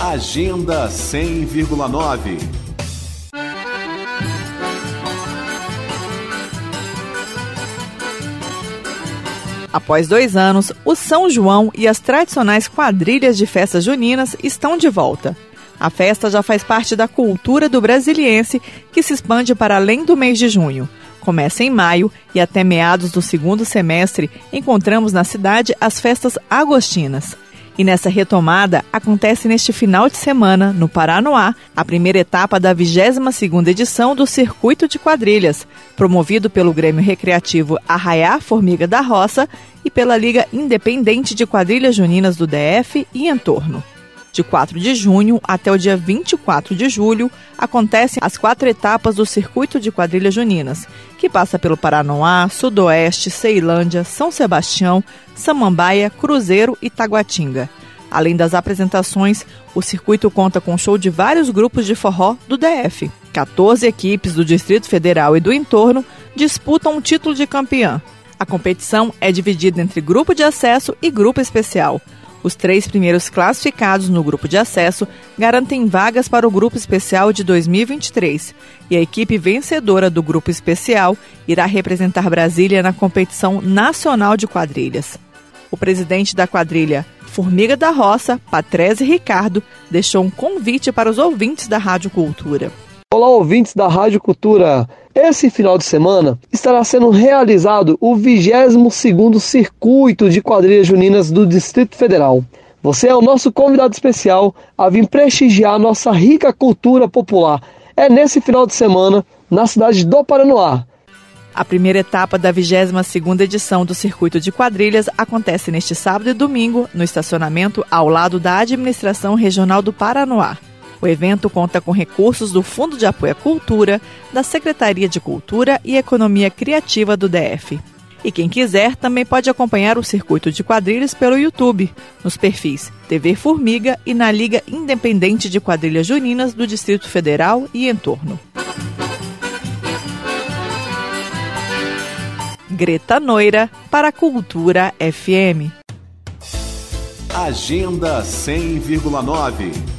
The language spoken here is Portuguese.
Agenda 100,9. Após dois anos, o São João e as tradicionais quadrilhas de festas juninas estão de volta. A festa já faz parte da cultura do brasiliense, que se expande para além do mês de junho. Começa em maio e até meados do segundo semestre encontramos na cidade as festas agostinas. E nessa retomada, acontece neste final de semana, no Paranoá, a primeira etapa da 22ª edição do Circuito de Quadrilhas, promovido pelo Grêmio Recreativo Arraiá Formiga da Roça e pela Liga Independente de Quadrilhas Juninas do DF e entorno. De 4 de junho até o dia 24 de julho, acontecem as quatro etapas do Circuito de Quadrilhas Juninas, que passa pelo Paranoá, Sudoeste, Ceilândia, São Sebastião, Samambaia, Cruzeiro e Taguatinga. Além das apresentações, o circuito conta com show de vários grupos de forró do DF. 14 equipes do Distrito Federal e do entorno disputam o título de campeã. A competição é dividida entre grupo de acesso e grupo especial. Os três primeiros classificados no grupo de acesso garantem vagas para o grupo especial de 2023 e a equipe vencedora do grupo especial irá representar Brasília na competição nacional de quadrilhas. O presidente da quadrilha Formiga da Roça, Patrese Ricardo, deixou um convite para os ouvintes da Rádio Cultura. Olá, ouvintes da Rádio Cultura. Esse final de semana estará sendo realizado o 22º Circuito de Quadrilhas Juninas do Distrito Federal. Você é o nosso convidado especial a vir prestigiar nossa rica cultura popular. É nesse final de semana, na cidade do Paranoá. A primeira etapa da 22ª edição do Circuito de Quadrilhas acontece neste sábado e domingo, no estacionamento ao lado da Administração Regional do Paranoá. O evento conta com recursos do Fundo de Apoio à Cultura, da Secretaria de Cultura e Economia Criativa do DF. E quem quiser também pode acompanhar o circuito de quadrilhas pelo YouTube, nos perfis TV Formiga e na Liga Independente de Quadrilhas Juninas do Distrito Federal e entorno. Greta Noira para a Cultura FM. Agenda 100,9